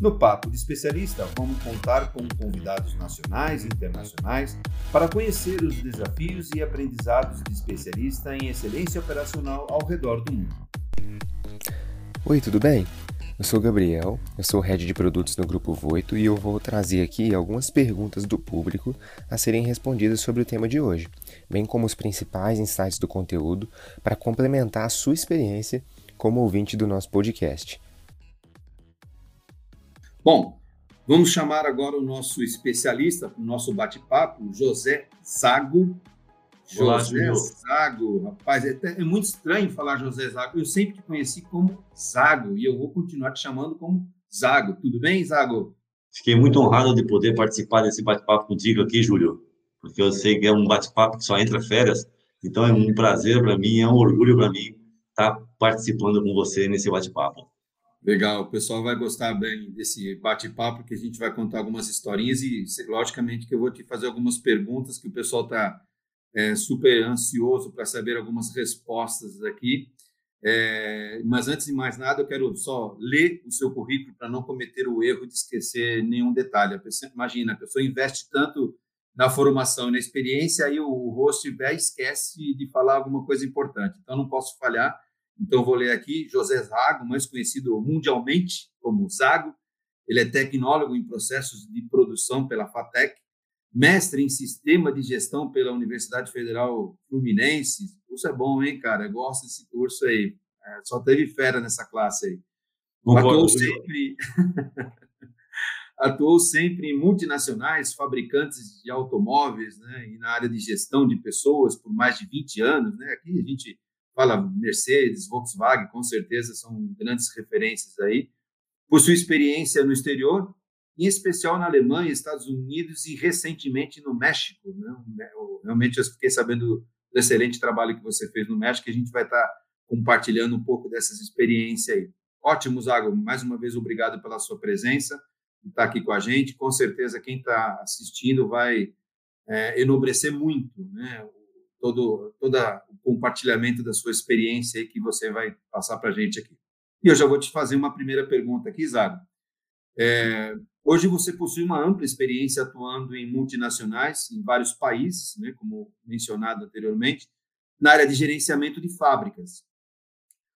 No Papo de Especialista, vamos contar com convidados nacionais e internacionais para conhecer os desafios e aprendizados de especialista em excelência operacional ao redor do mundo. Oi, tudo bem? Eu sou o Gabriel, eu sou head de produtos no Grupo Voito e eu vou trazer aqui algumas perguntas do público a serem respondidas sobre o tema de hoje, bem como os principais insights do conteúdo para complementar a sua experiência como ouvinte do nosso podcast. Bom, vamos chamar agora o nosso especialista o nosso bate-papo, José Zago. Olá, José Júlio. Zago, rapaz, é, até- é muito estranho falar José Zago. Eu sempre te conheci como Zago e eu vou continuar te chamando como Zago. Tudo bem, Zago? Fiquei muito honrado de poder participar desse bate-papo contigo aqui, Júlio, porque eu sei que é um bate-papo que só entra férias, então é um prazer para mim, é um orgulho para mim estar participando com você nesse bate-papo. Legal, o pessoal vai gostar bem desse bate-papo, que a gente vai contar algumas historinhas e, logicamente, que eu vou te fazer algumas perguntas que o pessoal está super ansioso para saber algumas respostas aqui. É, mas, antes de mais nada, eu quero só ler o seu currículo para não cometer o erro de esquecer nenhum detalhe. Pessoa- imagina, a pessoa investe tanto na formação e na experiência, aí o, o host vai esquece de falar alguma coisa importante. Então, não posso falhar. Então, vou ler aqui José Zago, mais conhecido mundialmente como Zago. Ele é tecnólogo em processos de produção pela FATEC, mestre em sistema de gestão pela Universidade Federal Fluminense. O curso é bom, hein, cara? Eu gosto desse curso aí. É, só teve fera nessa classe aí. Atuou Concordo, Júlio. sempre, atuou sempre em multinacionais, fabricantes de automóveis, né, e na área de gestão de pessoas por mais de 20 anos, né? Aqui a gente fala Mercedes, Volkswagen, com certeza são grandes referências aí. Possui experiência no exterior, em especial na Alemanha, Estados Unidos e recentemente no México, né? Eu- Realmente eu fiquei sabendo do excelente trabalho que você fez no México, que a gente vai estar compartilhando um pouco dessas experiências aí. Ótimo, Zago. Mais uma vez, obrigado pela sua presença e estar aqui com a gente. Com certeza, quem está assistindo vai é, enobrecer muito, né? Todo, todo o compartilhamento da sua experiência aí que você vai passar para a gente aqui. E eu já vou te fazer uma primeira pergunta aqui, Zago. É, hoje você possui uma ampla experiência atuando em multinacionais em vários países, né, como mencionado anteriormente, na área de gerenciamento de fábricas.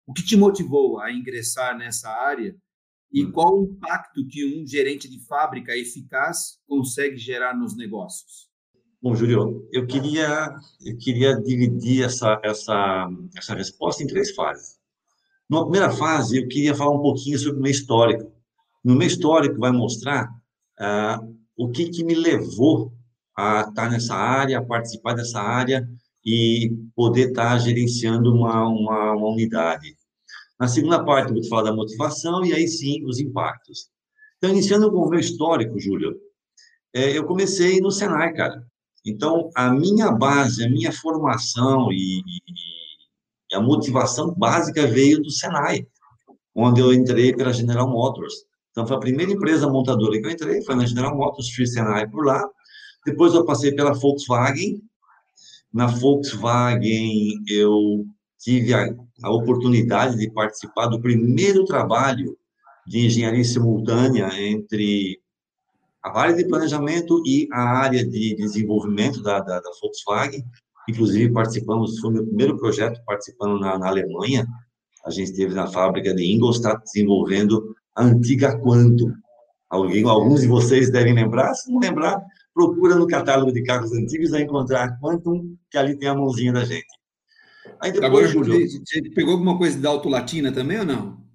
O que te motivou a ingressar nessa área e Hum. qual o impacto que um gerente de fábrica eficaz consegue gerar nos negócios? Bom, Júlio, eu queria, eu queria dividir essa, essa, essa resposta em três fases. Numa primeira fase, eu queria falar um pouquinho sobre o meu histórico. No meu histórico vai mostrar ah, o que, que me levou a estar nessa área, a participar dessa área e poder estar gerenciando uma, uma, uma unidade. Na segunda parte, eu vou te falar da motivação e aí sim os impactos. Então, iniciando com o meu histórico, Júlio, eh, eu comecei no Senai, cara. Então, a minha base, a minha formação e, e- a motivação básica veio do Senai, onde eu entrei pela General Motors. Então, foi a primeira empresa montadora que eu entrei, foi na General Motors, fiz Senai por lá. Depois eu passei pela Volkswagen. Na Volkswagen, eu tive a, a oportunidade de participar do primeiro trabalho de engenharia simultânea entre a área de planejamento e a área de desenvolvimento da, da, da Volkswagen. Inclusive, participamos, foi o meu primeiro projeto participando na, na Alemanha. A gente esteve na fábrica de Ingolstadt desenvolvendo a antiga Quantum. Alguém, alguns de vocês devem lembrar. Se não lembrar, procura no catálogo de carros antigos vai encontrar a Quantum, que ali tem a mãozinha da gente. Aí depois, Agora, Júlio, você pegou alguma coisa da Auto Latina também ou não?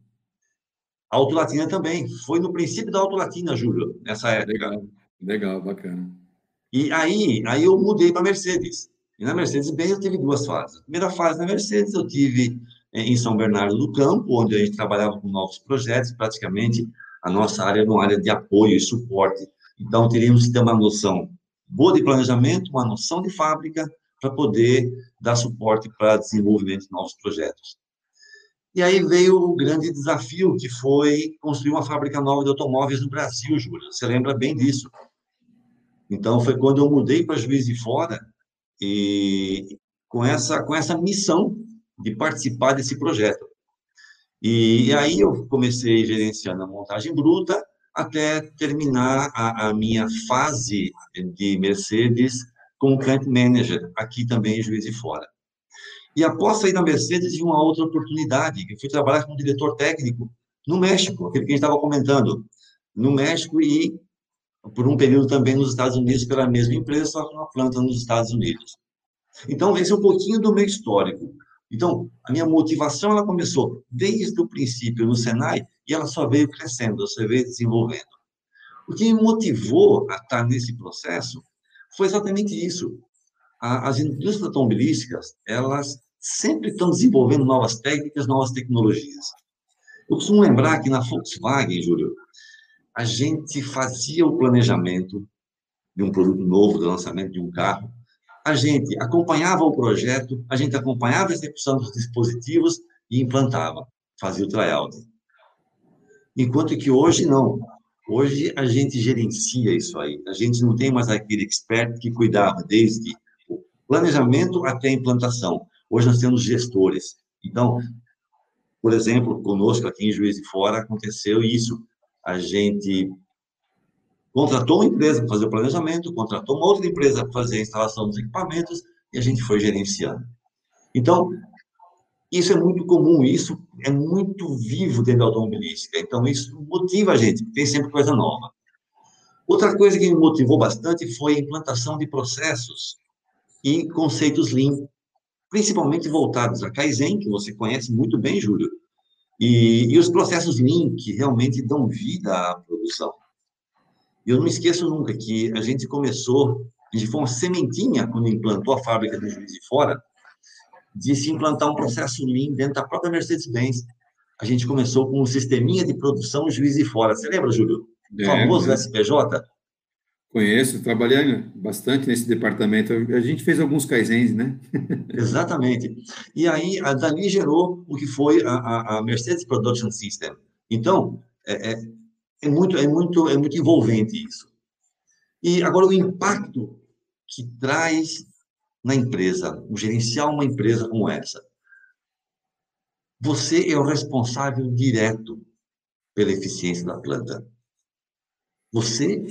A Auto Latina também. Foi no princípio da Auto Latina, Júlio, nessa época. Legal, legal, bacana. E aí, aí eu mudei para Mercedes. E na Mercedes-Benz eu tive duas fases. A primeira fase na Mercedes eu tive eh, em São Bernardo do Campo, onde a gente trabalhava com novos projetos, praticamente a nossa área era uma área de apoio e suporte. Então, teríamos que ter uma noção boa de planejamento, uma noção de fábrica, para poder dar suporte para desenvolvimento de novos projetos. E aí veio o grande desafio, que foi construir uma fábrica nova de automóveis no Brasil, Júlio. Você lembra bem disso. Então, foi quando eu mudei para Juiz de Fora, e com essa, com essa missão de participar desse projeto. E, e aí eu comecei gerenciando a montagem bruta, até terminar a, a minha fase de Mercedes como plant manager, aqui também em Juiz de Fora. E após sair da Mercedes, tive uma outra oportunidade, que fui trabalhar como diretor técnico no México, aquele que a gente estava comentando, no México e por um período também nos Estados Unidos pela mesma empresa, só com uma planta nos Estados Unidos. Então, esse é um pouquinho do meu histórico. Então, a minha motivação, ela começou desde o princípio no Senai e ela só veio crescendo, só veio desenvolvendo. O que me motivou a estar nesse processo foi exatamente isso as indústrias automobilísticas, elas sempre estão desenvolvendo novas técnicas, novas tecnologias. Eu costumo lembrar que na Volkswagen, Júlio, a gente fazia o planejamento de um produto novo, do lançamento de um carro, a gente acompanhava o projeto, a gente acompanhava a execução dos dispositivos e implantava, fazia o tryout. Enquanto que hoje não. Hoje a gente gerencia isso aí. A gente não tem mais aquele expert que cuidava desde planejamento até a implantação. Hoje nós temos gestores. Então, por exemplo, conosco aqui em Juiz de Fora aconteceu isso. A gente contratou uma empresa para fazer o planejamento, contratou uma outra empresa para fazer a instalação dos equipamentos e a gente foi gerenciando. Então, isso é muito comum, isso é muito vivo dentro da automobilística. Então, isso motiva a gente, tem sempre coisa nova. Outra coisa que me motivou bastante foi a implantação de processos e conceitos Lean, principalmente voltados a Kaizen, que você conhece muito bem, Júlio, e, e os processos Lean, que realmente dão vida à produção. Eu não me esqueço nunca que a gente começou, a gente foi uma sementinha quando implantou a fábrica do Juiz de Fora, de se implantar um processo Lean dentro da própria Mercedes-Benz. A gente começou com um sisteminha de produção Juiz de Fora. Você lembra, Júlio? O famoso é. SPJ? Conheço, trabalhei bastante nesse departamento. A gente fez alguns kaizens, né? Exatamente. E aí, dali gerou o que foi a, a Mercedes Production System. Então, é, é, é, muito, é, muito, é muito envolvente isso. E agora, o impacto que traz na empresa, o gerenciar uma empresa como essa. Você é o responsável direto pela eficiência da planta. Você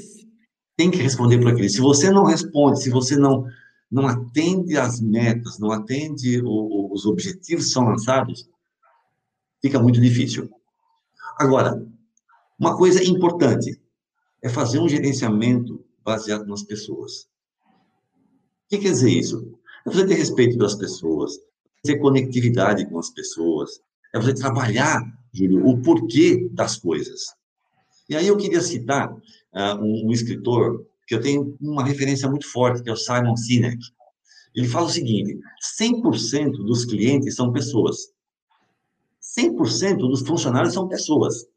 tem que responder por aquilo. Se você não responde, se você não não atende às metas, não atende o, os objetivos que são lançados, fica muito difícil. Agora, uma coisa importante é fazer um gerenciamento baseado nas pessoas. O que quer dizer isso? É você ter respeito pelas pessoas, ter conectividade com as pessoas, é você trabalhar, Júlio, o porquê das coisas. E aí eu queria citar uh, um, um, escritor que eu tenho uma referência muito forte, que é o Simon Sinek. Ele fala o seguinte: 100% dos clientes são pessoas. 100% dos funcionários são pessoas.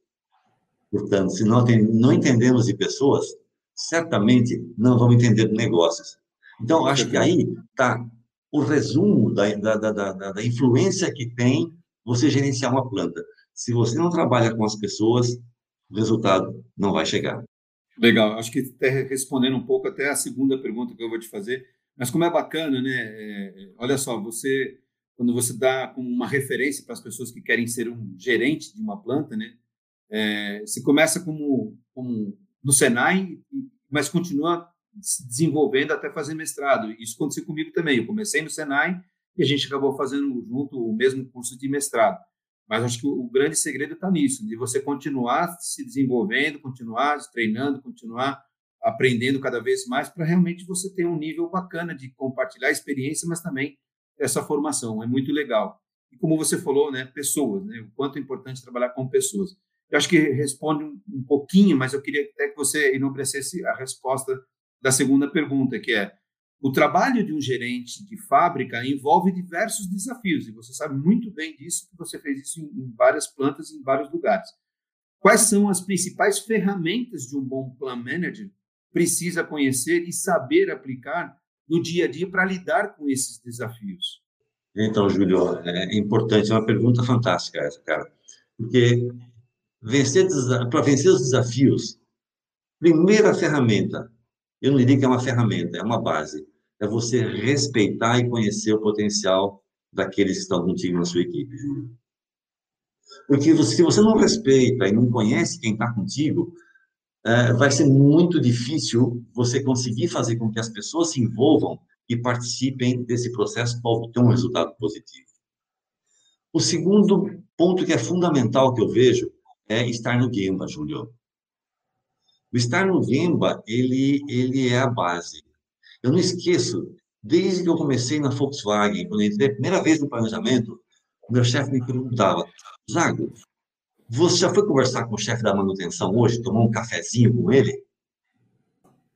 Portanto, se tem, não entendemos de pessoas, certamente não vamos entender de negócios. Então, acho que aí está o resumo da, da, da, da influência que tem você gerenciar uma planta. Se você não trabalha com as pessoas, o resultado não vai chegar. Legal, acho que até respondendo um pouco até a segunda pergunta que eu vou te fazer, mas como é bacana, né? É, olha só, você quando você dá como uma referência para as pessoas que querem ser um gerente de uma planta, né? É, você começa como, como no Senai, mas continua se desenvolvendo até fazer mestrado. Isso aconteceu comigo também. Eu comecei no Senai e a gente acabou fazendo junto o mesmo curso de mestrado. Mas acho que o, grande segredo está nisso, de você continuar se desenvolvendo, continuar treinando, continuar aprendendo cada vez mais para realmente você ter um nível bacana de compartilhar experiência, mas também essa formação. É muito legal. E como você falou, né, pessoas, né, o quanto é importante trabalhar com pessoas. Eu acho que responde um, pouquinho, mas eu queria até que você enobrecesse a resposta da segunda pergunta, que é o trabalho de um gerente de fábrica envolve diversos desafios, e você sabe muito bem disso, que você fez isso em, várias plantas, em vários lugares. Quais são as principais ferramentas de um bom plan manager precisa conhecer e saber aplicar no dia a dia para lidar com esses desafios? Então, Júlio, é importante, é uma pergunta fantástica essa, cara. Porque vencer, para vencer os desafios, primeira ferramenta, eu não diria que é uma ferramenta, é uma base, é você respeitar e conhecer o potencial daqueles que estão contigo na sua equipe, Júlio. Porque se você não respeita e não conhece quem está contigo, é, vai ser muito difícil você conseguir fazer com que as pessoas se envolvam e participem desse processo para obter um resultado positivo. O segundo ponto que é fundamental que eu vejo é estar no Gemba, Júlio. O estar no Gemba, ele, ele é a base. Eu não esqueço, desde que eu comecei na Volkswagen, quando eu entrei a primeira vez no planejamento, meu chefe me perguntava, Zago, você já foi conversar com o chefe da manutenção hoje, tomar um cafezinho com ele?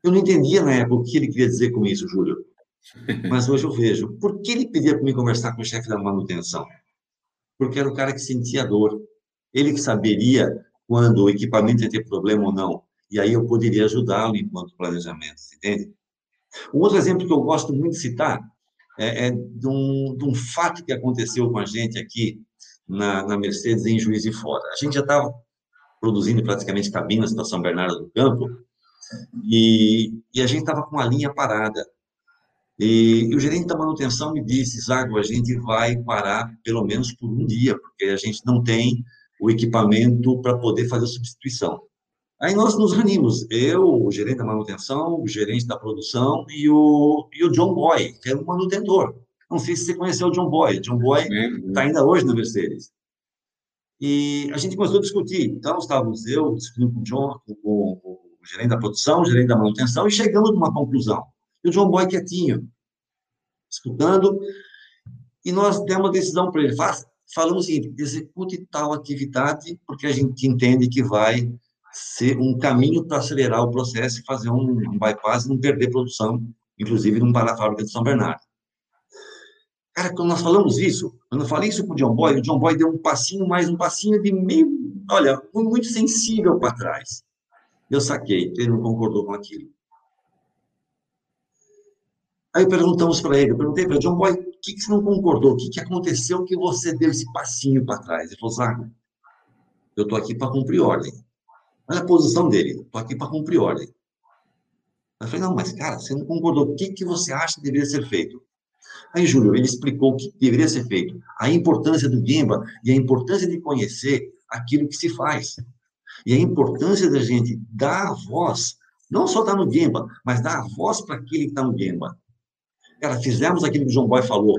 Eu não entendia na época o que ele queria dizer com isso, Júlio. Mas hoje eu vejo. Por que ele pedia para me conversar com o chefe da manutenção? Porque era o cara que sentia dor. Ele que saberia quando o equipamento ia ter problema ou não. E aí eu poderia ajudá-lo enquanto planejamento, entende? Um outro exemplo que eu gosto muito de citar é, é de, um, de, um, fato que aconteceu com a gente aqui na, na Mercedes em Juiz de Fora. A gente já estava produzindo praticamente cabinas para São Bernardo do Campo e, e a gente estava com a linha parada. E, e, o gerente da manutenção me disse, Zago, a gente vai parar pelo menos por um dia, porque a gente não tem o equipamento para poder fazer a substituição. Aí nós nos reunimos, eu, o gerente da manutenção, o gerente da produção e o, e o John Boy, que era o manutentor. Não sei se você conheceu o John Boy. John Boy está ainda hoje na Mercedes. E a gente começou a discutir. Então, estávamos eu discutindo com o John, com, o gerente da produção, o gerente da manutenção, e chegamos numa conclusão. E o John Boy quietinho, escutando, e nós demos a decisão para ele, faz, falamos o seguinte, execute tal atividade, porque a gente entende que vai ser um caminho para acelerar o processo e fazer um, um bypass e não perder produção, inclusive não parar a fábrica de São Bernardo. Cara, quando nós falamos isso, quando eu falei isso para o John Boy, o John Boy deu um passinho mais, um passinho de meio, olha, muito sensível para trás. Eu saquei, ele não concordou com aquilo. Aí perguntamos para ele, eu perguntei para ele, John Boy, o que, que você não concordou? O que, que aconteceu que você deu esse passinho para trás? Ele falou, Zago, eu estou aqui para cumprir ordem. Olha a posição dele, estou aqui para cumprir ordem. Eu falei, não, mas cara, você não concordou. O que, que você acha que deveria ser feito? Aí, Júlio, ele explicou o que deveria ser feito, a importância do Gemba e a importância de conhecer aquilo que se faz. E a importância da gente dar a voz, não só dar no Gemba, mas dar a voz para aquele que está no Gemba. Cara, fizemos aquilo que o João Boy falou.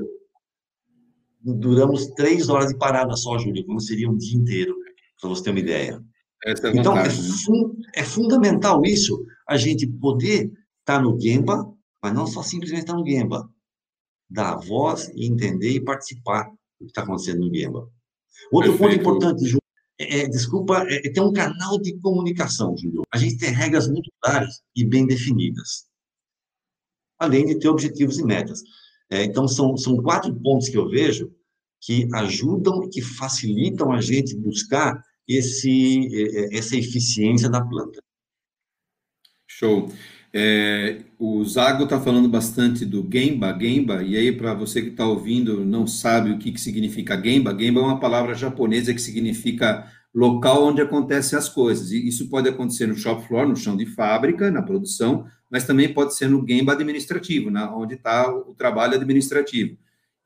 Duramos três horas de parada só, Júlio, como seria um dia inteiro, para você ter uma ideia. É então, é, fun é, fundamental isso, a gente poder estar tá no Gemba, mas não só simplesmente estar tá no Gemba. Dar voz e entender e participar do que está acontecendo no Gemba. Outro Perfeito. ponto importante, Júlio, é, é, desculpa, é, é ter um canal de comunicação, Júlio. A gente tem regras muito claras e bem definidas além de ter objetivos e metas. É, então, são, são quatro pontos que eu vejo que ajudam e que facilitam a gente buscar esse, essa eficiência da planta. Show. É, o Zago está falando bastante do Gemba, Gemba, e aí para você que está ouvindo não sabe o que, que significa Gemba, Gemba é uma palavra japonesa que significa local onde acontecem as coisas. E isso pode acontecer no shop floor, no chão de fábrica, na produção, mas também pode ser no Gemba administrativo, na, onde está o trabalho administrativo.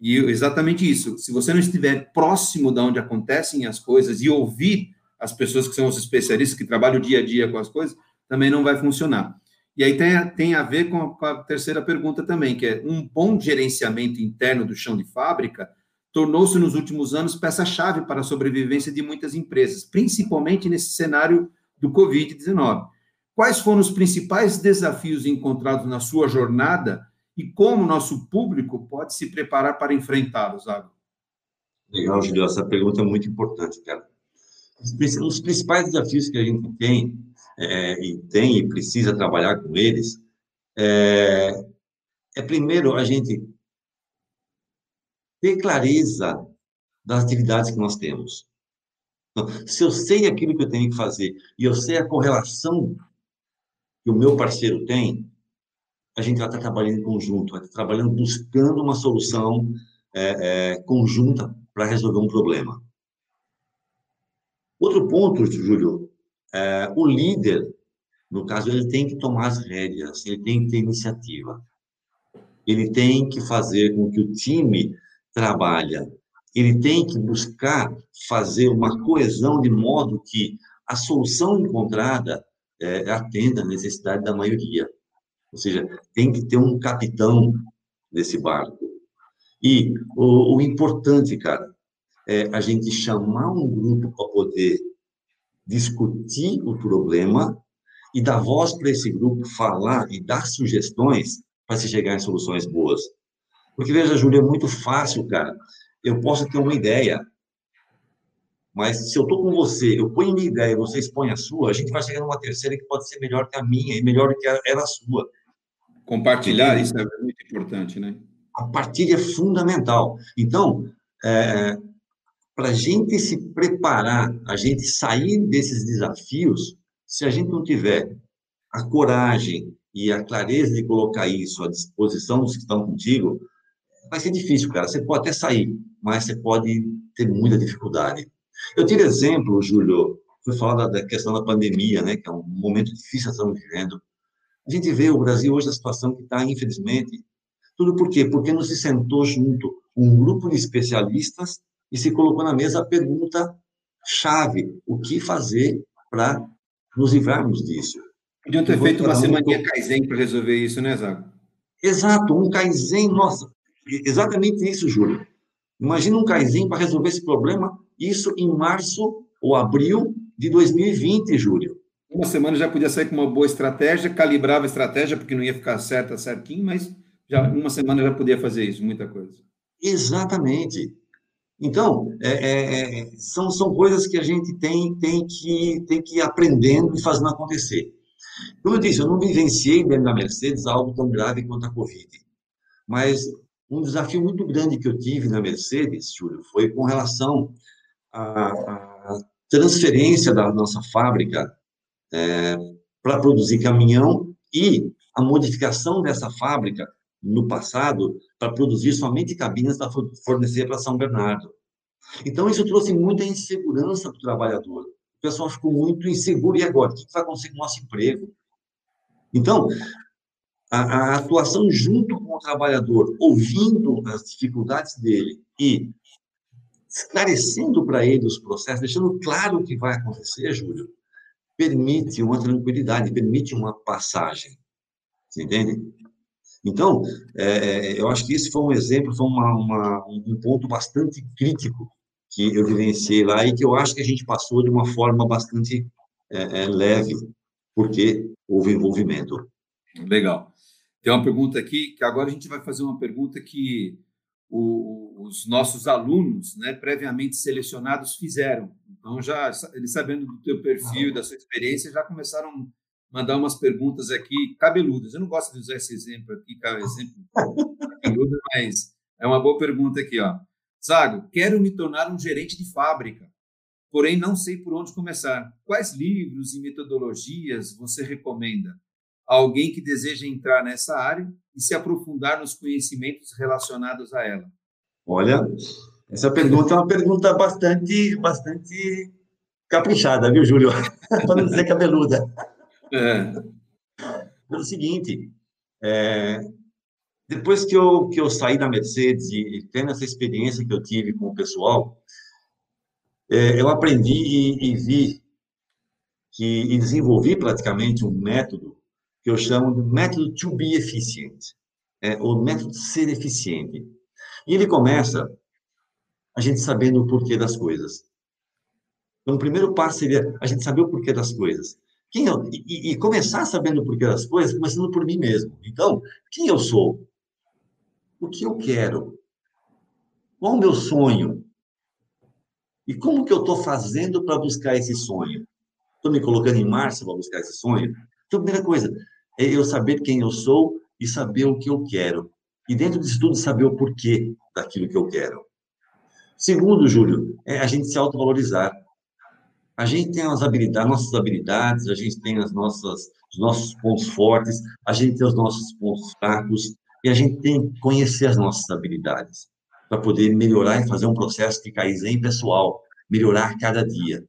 E exatamente isso. Se você não estiver próximo de onde acontecem as coisas e ouvir as pessoas que são os especialistas que trabalham dia a dia com as coisas, também não vai funcionar. E aí tem, tem a ver com a, com a terceira pergunta também, que é um bom gerenciamento interno do chão de fábrica tornou-se nos últimos anos peça-chave para a sobrevivência de muitas empresas, principalmente nesse cenário do Covid-19. Quais foram os principais desafios encontrados na sua jornada e como nosso público pode se preparar para enfrentá-los, Água? Legal, Julio, essa pergunta é muito importante, cara. Os principais desafios que a gente tem, é, e tem e precisa trabalhar com eles, é, é primeiro a gente ter clareza das atividades que nós temos. Então, se eu sei aquilo que eu tenho que fazer e eu sei a correlação que o meu parceiro tem, a gente vai estar trabalhando em conjunto, vai estar trabalhando buscando uma solução é, é, conjunta para resolver um problema. Outro ponto, Júlio, é, o líder, no caso, ele tem que tomar as rédeas, ele tem que ter iniciativa. Ele tem que fazer com que o time trabalhe, ele tem que buscar fazer uma coesão de modo que a solução encontrada é, atenda à necessidade da maioria. Ou seja, tem que ter um capitão desse barco. E o, o importante, cara, é a gente chamar um grupo para poder discutir o problema e dar voz para esse grupo falar e dar sugestões para se chegar em soluções boas. Porque, veja, Júlio, é muito fácil, cara. Eu posso ter uma ideia, mas se eu estou com você, eu ponho minha ideia, você expõe a sua, a gente vai chegar numa terceira que pode ser melhor que a minha e melhor que a, era a sua. Compartilhar, isso é muito importante, né? A partilha é fundamental. Então, é, para a gente se preparar, a gente sair desses desafios, se a gente não tiver a coragem e a clareza de colocar isso à disposição dos que estão contigo, vai ser difícil, cara. Você pode até sair, mas você pode ter muita dificuldade. Eu tive exemplo, Júlio, foi falar da, questão da pandemia, né, que é um momento difícil que estamos vivendo. A gente vê o Brasil hoje a situação que está, infelizmente, tudo por quê? Porque não se sentou junto um grupo de especialistas e se colocou na mesa a pergunta chave: o que fazer para nos livrarmos disso? Podiam ter feito uma semaninha Kaizen para resolver isso, né, Zago? Exato, um Kaizen, nossa, exatamente isso, Júlio. Imagina um Kaizen para resolver esse problema, isso em março ou abril de 2020, Júlio. Uma semana já podia sair com uma boa estratégia, calibrava a estratégia, porque não ia ficar certa, certinho, mas já uma semana já podia fazer isso, muita coisa. Exatamente. Então, é, é, é, são, são coisas que a gente tem, tem, que, tem que ir aprendendo e fazendo acontecer. Como eu disse, eu não vivenciei dentro da Mercedes algo tão grave quanto a Covid. Mas um desafio muito grande que eu tive na Mercedes, Júlio, foi com relação à, transferência da nossa fábrica é, para produzir caminhão e a modificação dessa fábrica no passado para produzir somente cabines para fornecer para São Bernardo. Então, isso trouxe muita insegurança para o trabalhador. O pessoal ficou muito inseguro. E agora? O que vai acontecer com o nosso emprego? Então, a, a atuação junto com o trabalhador, ouvindo as dificuldades dele e esclarecendo para ele os processos, deixando claro o que vai acontecer, Júlio, permite uma tranquilidade, permite uma passagem. Você entende? Então, é, é, eu acho que esse foi um exemplo, foi uma, uma, um ponto bastante crítico que eu vivenciei lá e que eu acho que a gente passou de uma forma bastante é, é, leve, porque houve envolvimento. Legal. Tem uma pergunta aqui, que agora a gente vai fazer uma pergunta que o, os nossos alunos, né, previamente selecionados, fizeram. Então, já eles sabendo do teu perfil, da sua experiência, já começaram mandar umas perguntas aqui cabeludas. Eu não gosto de usar esse exemplo aqui, exemplo cabeludo, mas é uma boa pergunta aqui, ó. Zago, quero me tornar um gerente de fábrica, porém não sei por onde começar. Quais livros e metodologias você recomenda? Alguém que deseja entrar nessa área e se aprofundar nos conhecimentos relacionados a ela. Olha, essa pergunta é uma pergunta bastante, bastante caprichada, viu, Júlio? Para não dizer cabeluda. É. Pelo seguinte, é, depois que eu, que eu saí da Mercedes e, e tendo essa experiência que eu tive com o pessoal, é, eu aprendi e, e vi que, e desenvolvi praticamente um método que eu chamo de método to be efficient, é, ou método de ser eficiente. E ele começa a gente sabendo o porquê das coisas. Então, o primeiro passo seria a gente saber o porquê das coisas. Quem eu, e, e, começar sabendo o porquê das coisas, começando por mim mesmo. Então, quem eu sou? O que eu quero? Qual o meu sonho? E como que eu estou fazendo para buscar esse sonho? Estou me colocando em marcha para buscar esse sonho? Então, a primeira coisa é eu saber quem eu sou e saber o que eu quero. E dentro disso tudo, saber o porquê daquilo que eu quero. Segundo, Júlio, é a gente se autovalorizar. A gente tem as habilidades, nossas habilidades, a gente tem as nossas, os nossos pontos fortes, a gente tem os nossos pontos fracos, e a gente tem que conhecer as nossas habilidades. para poder melhorar e fazer um processo de Kaizen pessoal, melhorar cada dia.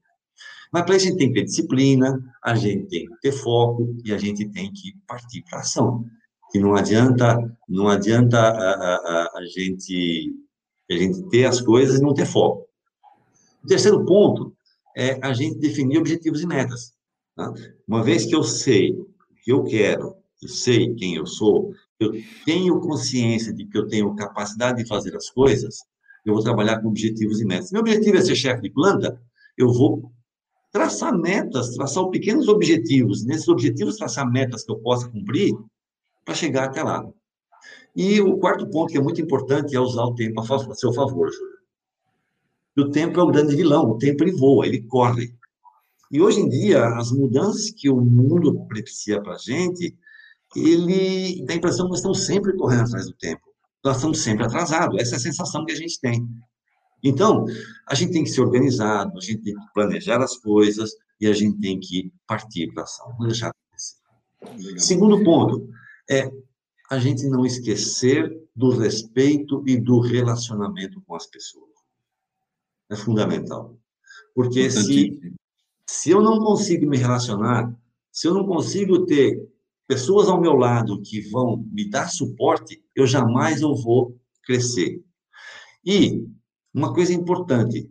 Mas para isso a gente tem que ter disciplina, a gente tem que ter foco e a gente tem que partir para ação. E não adianta, não adianta a, a, a, gente, a gente ter as coisas e não ter foco. O terceiro ponto é a gente definir objetivos e metas. Tá? Uma vez que eu sei o que eu quero, eu sei quem eu sou, eu tenho consciência de que eu tenho capacidade de fazer as coisas, eu vou trabalhar com objetivos e metas. Meu objetivo é ser chefe de planta, eu vou traçar metas, traçar pequenos objetivos. Nesses objetivos, traçar metas que eu possa cumprir para chegar até lá. E o quarto ponto, que é muito importante, é usar o tempo a seu favor, Júlio. O tempo é o grande vilão, o tempo ele voa, ele corre. E hoje em dia, as mudanças que o mundo propicia para a gente, ele dá a impressão que nós estamos sempre correndo atrás do tempo. Nós estamos sempre atrasados. Essa é a sensação que a gente tem. Então, a gente tem que ser organizado, a gente tem que planejar as coisas e a gente tem que partir para a ação. Não deixar acontecer. Segundo ponto é a gente não esquecer do respeito e do relacionamento com as pessoas. É fundamental. Porque se, se eu não consigo me relacionar, se eu não consigo ter pessoas ao meu lado que vão me dar suporte, eu jamais eu vou crescer. E uma coisa importante,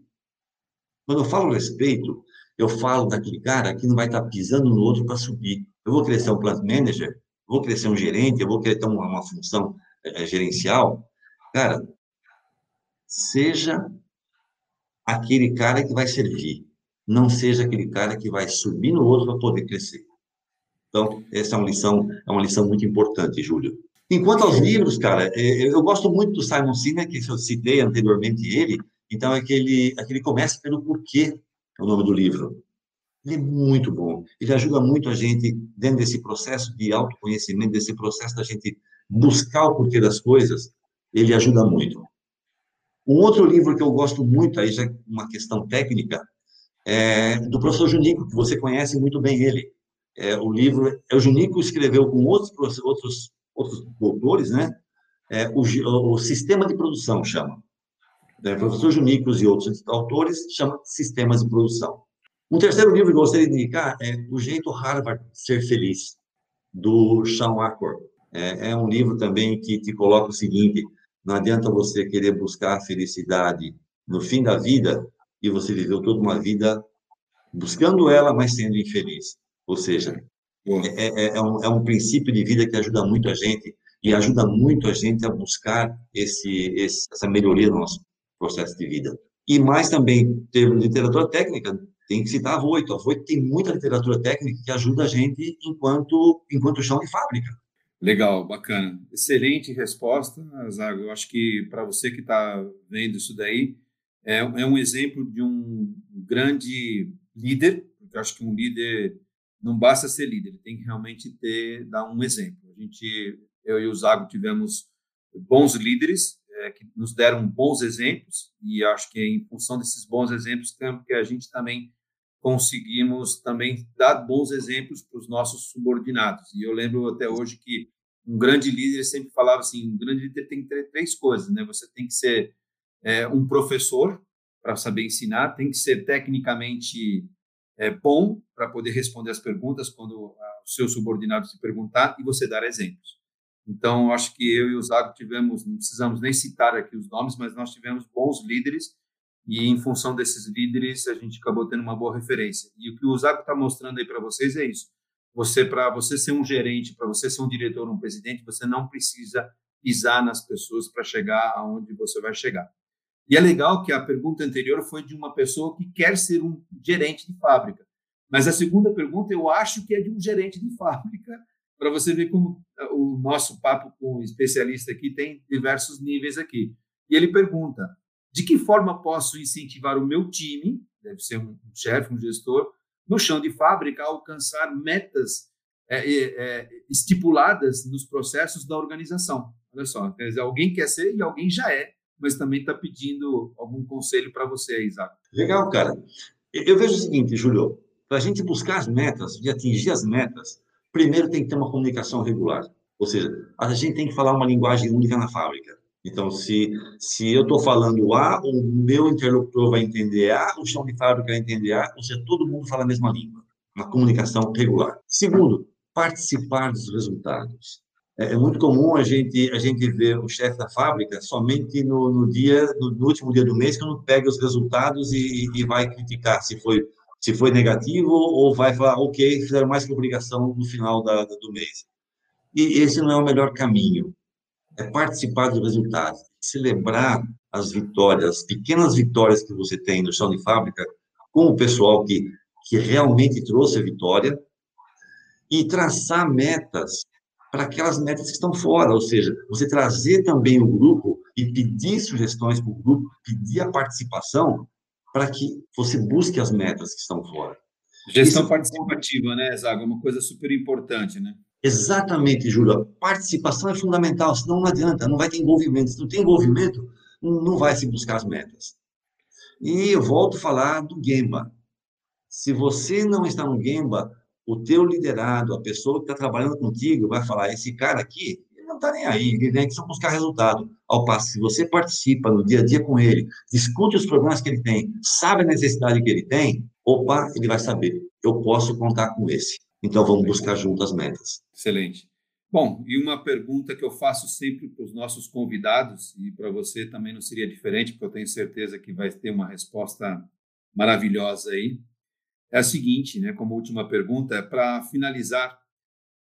quando eu falo respeito, eu falo daquele cara que não vai estar pisando no outro para subir. Eu vou crescer um plant manager, vou crescer um gerente, eu vou querer ter uma, uma função é, gerencial. Cara, seja aquele cara que vai servir, não seja aquele cara que vai subir no outro para poder crescer. Então, essa é uma lição, é uma lição muito importante, Júlio. Enquanto aos livros, cara, é, eu gosto muito do Simon Sinek, que eu citei anteriormente ele, então é que ele, é que ele começa pelo porquê, é o nome do livro. Ele é muito bom, ele ajuda muito a gente dentro desse processo de autoconhecimento, desse processo da gente buscar o porquê das coisas, ele ajuda muito. Um outro livro que eu gosto muito, aí já é uma questão técnica, é do professor Junico, que você conhece muito bem ele, é, o livro, é o Junico escreveu com outros, outros, outros doutores, né? É, o, o, Sistema de Produção chama. É, professor Junicos e outros autores chama Sistemas de Produção. Um terceiro livro que eu gostaria de indicar é O Jeito Harvard Ser Feliz, do Sean Acor. É, é um livro também que te coloca o seguinte, não adianta você querer buscar a felicidade no fim da vida e você viveu toda uma vida buscando ela, mas sendo infeliz. Ou seja, é, é, é, um, é um princípio de vida que ajuda muito a gente e ajuda muito a gente a buscar esse, esse, essa melhoria no nosso processo de vida. E mais também, termos de literatura técnica, tem que citar a Voito. A Voito tem muita literatura técnica que ajuda a gente enquanto, enquanto chão de fábrica. Legal, bacana. Excelente resposta, Zago. Eu acho que para você que está vendo isso daí, é, é um exemplo de um grande líder, porque eu acho que um líder não basta ser líder, ele tem que realmente ter, dar um exemplo. A gente, eu e o Zago tivemos bons líderes é, que nos deram bons exemplos e acho que em função desses bons exemplos que a gente também conseguimos também dar bons exemplos para os nossos subordinados. E eu lembro até hoje que um grande líder sempre falava assim, um grande líder tem que ter três coisas, né? Você tem que ser é, um professor para saber ensinar, tem que ser tecnicamente é, bom para poder responder as perguntas quando a, o seu subordinado se perguntar e você dar exemplos. Então, acho que eu e o Zago tivemos, não precisamos nem citar aqui os nomes, mas nós tivemos bons líderes e, em função desses líderes, a gente acabou tendo uma boa referência. E o que o Zago está mostrando aí para vocês é isso. Você, para você ser um gerente, para você ser um diretor, um presidente, você não precisa pisar nas pessoas para chegar aonde você vai chegar. E é legal que a pergunta anterior foi de uma pessoa que quer ser um gerente de fábrica. Mas a segunda pergunta eu acho que é de um gerente de fábrica, para você ver como o nosso papo com o especialista aqui tem diversos níveis aqui. E ele pergunta: de que forma posso incentivar o meu time, deve ser um chefe, um gestor, no chão de fábrica alcançar metas é, é, estipuladas nos processos da organização? Olha só, quer dizer, alguém quer ser e alguém já é mas também está pedindo algum conselho para você, Isaac. Legal, cara. Eu vejo o seguinte, Júlio, para a gente buscar as metas e atingir as metas, primeiro tem que ter uma comunicação regular. Ou seja, a gente tem que falar uma linguagem única na fábrica. Então, se, se eu estou falando A, o meu interlocutor vai entender A, o chão de fábrica vai entender A, ou seja, todo mundo fala a mesma língua, uma comunicação regular. Segundo, participar dos resultados. É, é muito comum a gente a gente ver o chefe da fábrica somente no, no dia no, no, último dia do mês quando pega os resultados e, e vai criticar se foi se foi negativo ou vai falar ok fizeram mais que obrigação no final da, do mês. E esse não é o melhor caminho é participar dos resultados, celebrar as vitórias, as pequenas vitórias que você tem no chão de fábrica com o pessoal que, que realmente trouxe a vitória e traçar metas para aquelas metas que estão fora, ou seja, você trazer também o grupo e pedir sugestões para o grupo, pedir a participação para que você busque as metas que estão fora. Gestão Isso... participativa, né, Zago? É uma coisa super importante, né? Exatamente, Júlio. Participação é fundamental, senão não adianta, não vai ter envolvimento. Se não tem envolvimento, não vai se buscar as metas. E eu volto a falar do Gemba. Se você não está no Gemba, o teu liderado, a pessoa que está trabalhando contigo, vai falar, esse cara aqui, ele não está nem aí, ele vem aqui só buscar resultado. Ao passo, se você participa no dia a dia com ele, discute os problemas que ele tem, sabe a necessidade que ele tem, opa, ele vai saber, eu posso contar com esse. Então, vamos buscar juntas as metas. Excelente. Bom, e uma pergunta que eu faço sempre para os nossos convidados, e para você também não seria diferente, porque eu tenho certeza que vai ter uma resposta maravilhosa aí, é a seguinte, né, como última pergunta, é para finalizar,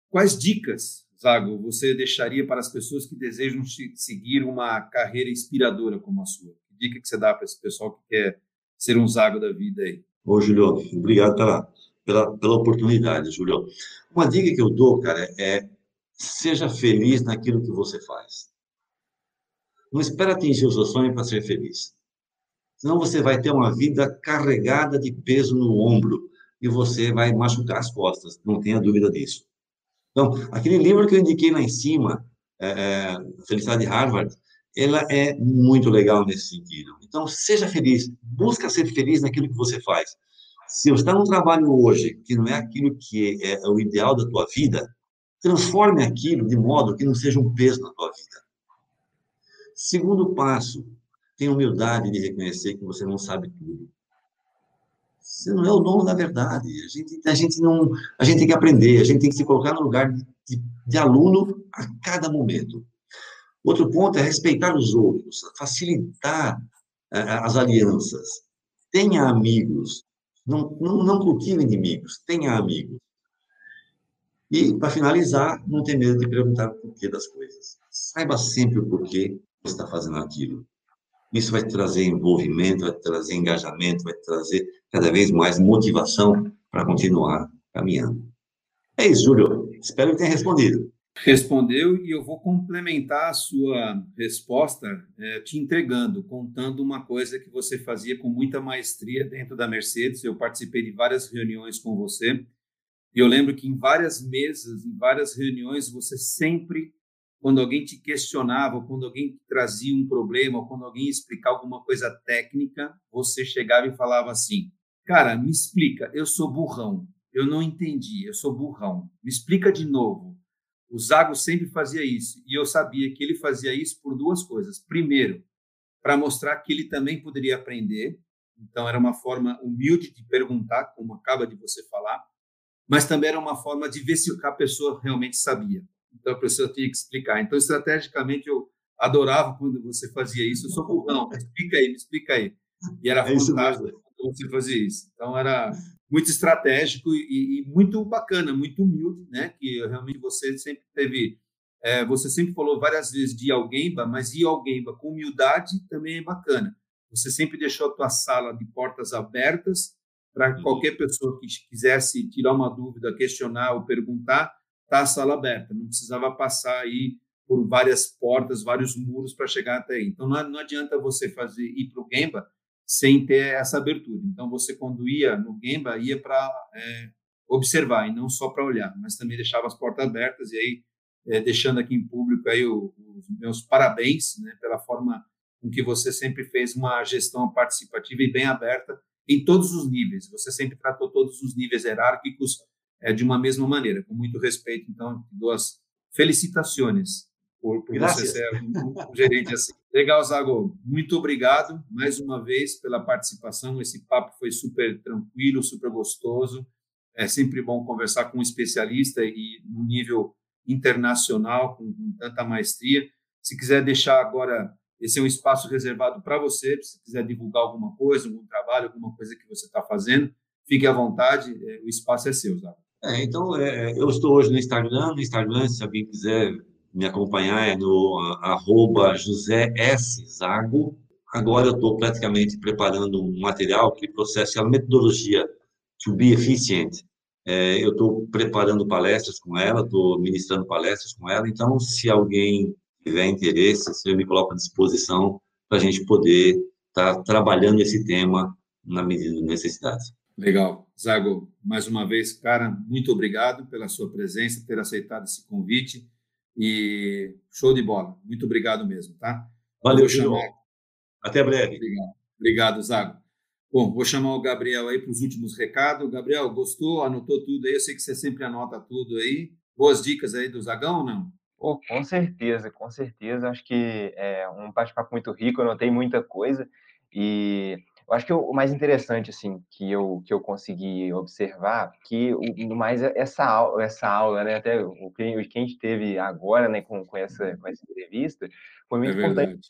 quais dicas, Zago, você deixaria para as pessoas que desejam seguir uma carreira inspiradora como a sua? Que dica que você dá para esse pessoal que quer ser um Zago da vida aí? Ô, Julião, obrigado pela, pela, pela oportunidade, Julião. Uma dica que eu dou, cara, é seja feliz naquilo que você faz. Não espera atingir o seu sonho para ser feliz. Senão você vai ter uma vida carregada de peso no ombro e você vai machucar as costas, não tenha dúvida disso. Então, aquele livro que eu indiquei lá em cima, é, é Felicidade de Harvard, ela é muito legal nesse sentido. Então, seja feliz, busca ser feliz naquilo que você faz. Se você está num trabalho hoje que não é aquilo que é, é o ideal da tua vida, transforme aquilo de modo que não seja um peso na tua vida. Segundo passo, tenha humildade de reconhecer que você não sabe tudo. Você não é o dono da verdade. A gente, a gente não, a gente tem que aprender. A gente tem que se colocar no lugar de, de, de aluno a cada momento. Outro ponto é respeitar os outros, facilitar uh, as alianças. Tenha amigos, não, não, não cultive inimigos, tenha amigos. E, para finalizar, não tenha medo de perguntar o porquê das coisas. Saiba sempre o porquê você está fazendo aquilo. Isso vai trazer envolvimento, vai trazer engajamento, vai trazer cada vez mais motivação para continuar caminhando. É isso, Júlio. Espero que tenha respondido. Respondeu e eu vou complementar a sua resposta é, te entregando, contando uma coisa que você fazia com muita maestria dentro da Mercedes. Eu participei de várias reuniões com você e eu lembro que em várias mesas, em várias reuniões, você sempre, quando alguém te questionava, quando alguém trazia um problema, quando alguém explicava alguma coisa técnica, você chegava e falava assim: Cara, me explica, eu sou burrão, eu não entendi, eu sou burrão, me explica de novo. O Zago sempre fazia isso, e eu sabia que ele fazia isso por duas coisas. Primeiro, para mostrar que ele também poderia aprender, então era uma forma humilde de perguntar, como acaba de você falar, mas também era uma forma de ver se a pessoa realmente sabia. Então a pessoa tinha que explicar. Então, estrategicamente, eu adorava quando você fazia isso. Eu sou burrão, explica aí, me explica aí. E era é fantástico você fazia isso. Então, era muito estratégico e, e, muito bacana, muito humilde, né? Que realmente você sempre teve, é, você sempre falou várias vezes de Alguemba, mas de Alguemba com humildade também é bacana. Você sempre deixou a tua sala de portas abertas para uhum. qualquer pessoa que quisesse tirar uma dúvida, questionar ou perguntar, tá a sala aberta. Não precisava passar aí por várias portas, vários muros para chegar até aí. Então não, não adianta você fazer ir para o Gemba sem ter essa abertura. Então, você, quando ia no Gemba, ia para é, observar e não só para olhar, mas também deixava as portas abertas. E aí, é, deixando aqui em público aí o, os meus parabéns né, pela forma com que você sempre fez uma gestão participativa e bem aberta em todos os níveis. Você sempre tratou todos os níveis hierárquicos é, de uma mesma maneira, com muito respeito. Então, duas felicitações por, por você ser um, um gerente assim. Legal, Zago. Muito obrigado mais uma vez pela participação. Esse papo foi super tranquilo, super gostoso. É sempre bom conversar com um especialista e no nível internacional, com, com tanta maestria. Se quiser deixar agora, esse é um espaço reservado para você. Se quiser divulgar alguma coisa, algum trabalho, alguma coisa que você está fazendo, fique à vontade. É, o espaço é seu, Zago. É, então, é, eu estou hoje no Instagram. No Instagram, se alguém quiser me acompanhar é no arroba José S. Zago. Agora eu estou praticamente preparando um material que processa a metodologia to be efficient. É, eu estou preparando palestras com ela, estou ministrando palestras com ela, então se alguém tiver interesse, eu me coloco à disposição para a gente poder estar tá trabalhando esse tema na medida das necessidades. Legal. Zago, mais uma vez, cara, muito obrigado pela sua presença, ter aceitado esse convite. E show de bola. Muito obrigado mesmo, tá? Valeu, chamar... Até breve. Obrigado, obrigado Zago. Bom, vou chamar o Gabriel aí para os últimos recados. Gabriel, gostou? Anotou tudo aí? Eu sei que você sempre anota tudo aí. Boas dicas aí do Zagão ou não? Oh, com certeza, com certeza. Acho que é um bate-papo muito rico, eu anotei muita coisa. E eu acho que o mais interessante, assim, que eu, que eu consegui observar, que o mais é essa aula, essa aula, né, até o que, a gente teve agora, né, com, com, essa, com essa entrevista, foi muito é importante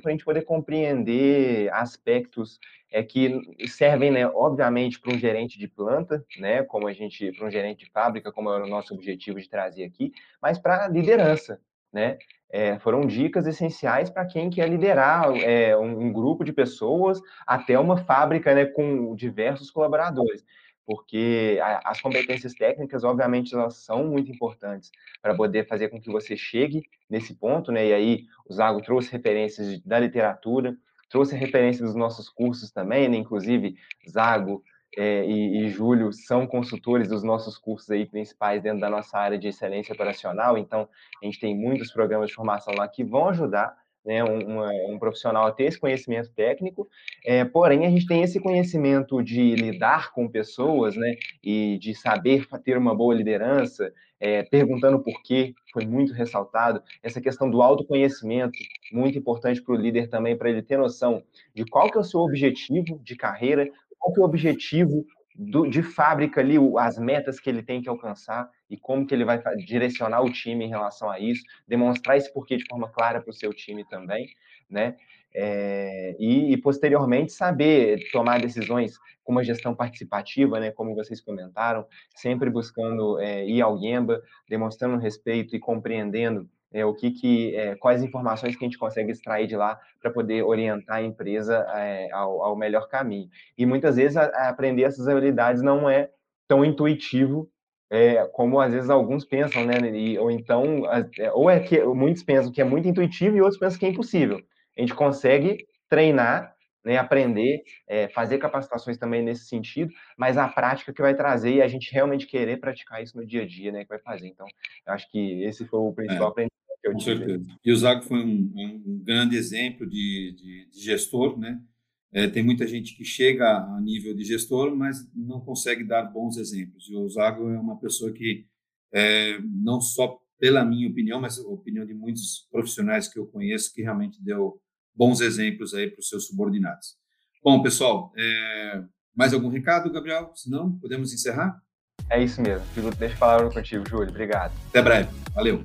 para a gente poder compreender aspectos é, que servem, né, obviamente, para um gerente de planta, né, como a gente, para um gerente de fábrica, como era o nosso objetivo de trazer aqui, mas para a liderança, né? É, foram dicas essenciais para quem quer liderar é, um, grupo de pessoas até uma fábrica né, com diversos colaboradores, porque a, as competências técnicas, obviamente, elas são muito importantes para poder fazer com que você chegue nesse ponto, né? E aí o Zago trouxe referências da literatura, trouxe referências dos nossos cursos também, né? Inclusive, Zago é, e, e Júlio são consultores dos nossos cursos aí principais dentro da nossa área de excelência operacional, então a gente tem muitos programas de formação lá que vão ajudar né, um, um, profissional a ter esse conhecimento técnico, é, porém a gente tem esse conhecimento de lidar com pessoas, né, e de saber ter uma boa liderança, é, perguntando por quê, foi muito ressaltado, essa questão do autoconhecimento, muito importante para o líder também, para ele ter noção de qual que é o seu objetivo de carreira, qual que é o objetivo do, de fábrica ali, as metas que ele tem que alcançar e como que ele vai direcionar o time em relação a isso, demonstrar esse porquê de forma clara para o seu time também, né? É, e, e, posteriormente saber tomar decisões com uma gestão participativa, né, como vocês comentaram, sempre buscando é, ir ao Gemba, demonstrando respeito e compreendendo é, o que, que é, quais informações que a gente consegue extrair de lá para poder orientar a empresa é, ao, ao, melhor caminho. E muitas vezes a, a aprender essas habilidades não é tão intuitivo é, como às vezes alguns pensam, né? E, ou então, é, ou é que muitos pensam que é muito intuitivo e outros pensam que é impossível. A gente consegue treinar, né, aprender, é, fazer capacitações também nesse sentido, mas a prática que vai trazer e a gente realmente querer praticar isso no dia a dia, né, que vai fazer. Então, acho que esse foi o principal é. Eu Com certeza. E o Zago foi um, um grande exemplo de, de, de gestor, né? É, tem muita gente que chega a nível de gestor, mas não consegue dar bons exemplos. E o Zago é uma pessoa que, é, não só pela minha opinião, mas a opinião de muitos profissionais que eu conheço, que realmente deu bons exemplos aí para os seus subordinados. Bom, pessoal, é, mais algum recado, Gabriel? Se não, podemos encerrar? É isso mesmo. Deixa eu falar contigo, Júlio. Obrigado. Até breve. Valeu.